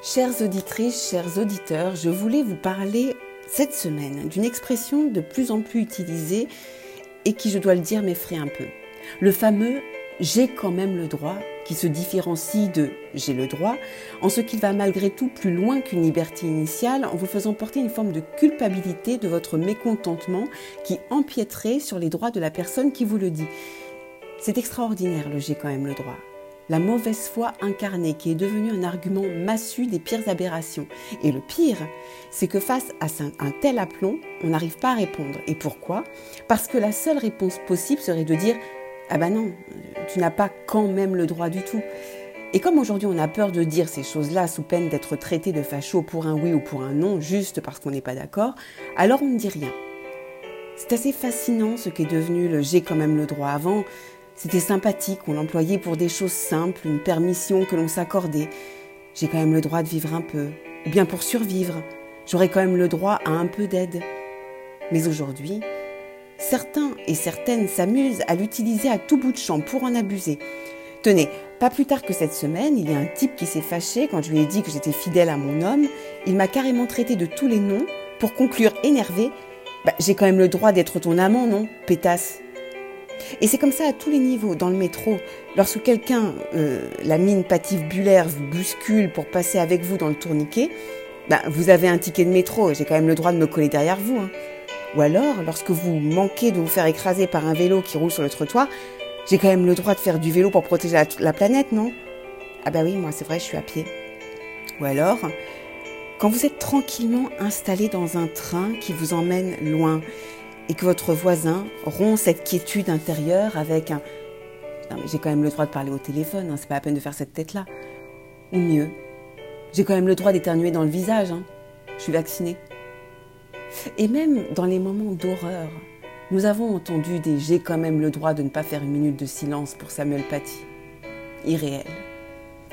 Chères auditrices, chers auditeurs, je voulais vous parler cette semaine d'une expression de plus en plus utilisée et qui, je dois le dire, m'effraie un peu. Le fameux j'ai quand même le droit qui se différencie de j'ai le droit en ce qu'il va malgré tout plus loin qu'une liberté initiale en vous faisant porter une forme de culpabilité de votre mécontentement qui empiéterait sur les droits de la personne qui vous le dit. C'est extraordinaire le j'ai quand même le droit la mauvaise foi incarnée qui est devenue un argument massu des pires aberrations. Et le pire, c'est que face à un tel aplomb, on n'arrive pas à répondre. Et pourquoi? Parce que la seule réponse possible serait de dire Ah ben non, tu n'as pas quand même le droit du tout. Et comme aujourd'hui on a peur de dire ces choses-là sous peine d'être traité de facho pour un oui ou pour un non, juste parce qu'on n'est pas d'accord, alors on ne dit rien. C'est assez fascinant ce qu'est devenu le j'ai quand même le droit avant. C'était sympathique, on l'employait pour des choses simples, une permission que l'on s'accordait. J'ai quand même le droit de vivre un peu, ou bien pour survivre, j'aurais quand même le droit à un peu d'aide. Mais aujourd'hui, certains et certaines s'amusent à l'utiliser à tout bout de champ pour en abuser. Tenez, pas plus tard que cette semaine, il y a un type qui s'est fâché quand je lui ai dit que j'étais fidèle à mon homme. Il m'a carrément traité de tous les noms pour conclure énervé bah, J'ai quand même le droit d'être ton amant, non Pétasse? Et c'est comme ça à tous les niveaux, dans le métro. Lorsque quelqu'un, euh, la mine pative-bulaire, vous bouscule pour passer avec vous dans le tourniquet, ben, vous avez un ticket de métro, j'ai quand même le droit de me coller derrière vous. Hein. Ou alors, lorsque vous manquez de vous faire écraser par un vélo qui roule sur le trottoir, j'ai quand même le droit de faire du vélo pour protéger la, la planète, non? Ah bah oui, moi c'est vrai, je suis à pied. Ou alors, quand vous êtes tranquillement installé dans un train qui vous emmène loin, et que votre voisin rompt cette quiétude intérieure avec un Non, j'ai quand même le droit de parler au téléphone, hein, c'est pas la peine de faire cette tête-là. Ou mieux, j'ai quand même le droit d'éternuer dans le visage, hein, je suis vaccinée. Et même dans les moments d'horreur, nous avons entendu des j'ai quand même le droit de ne pas faire une minute de silence pour Samuel Paty. Irréel.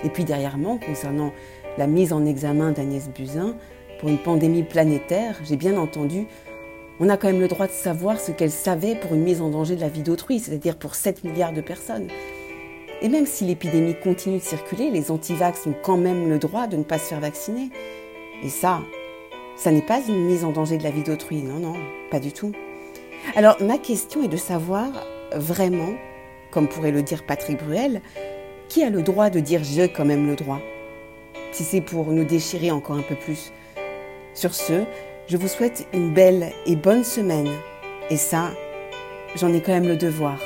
Et puis derrière moi, concernant la mise en examen d'Agnès Buzyn pour une pandémie planétaire, j'ai bien entendu on a quand même le droit de savoir ce qu'elle savait pour une mise en danger de la vie d'autrui, c'est-à-dire pour 7 milliards de personnes. Et même si l'épidémie continue de circuler, les antivax ont quand même le droit de ne pas se faire vacciner. Et ça, ça n'est pas une mise en danger de la vie d'autrui, non, non, pas du tout. Alors ma question est de savoir vraiment, comme pourrait le dire Patrick Bruel, qui a le droit de dire j'ai quand même le droit? Si c'est pour nous déchirer encore un peu plus. Sur ce, je vous souhaite une belle et bonne semaine. Et ça, j'en ai quand même le devoir.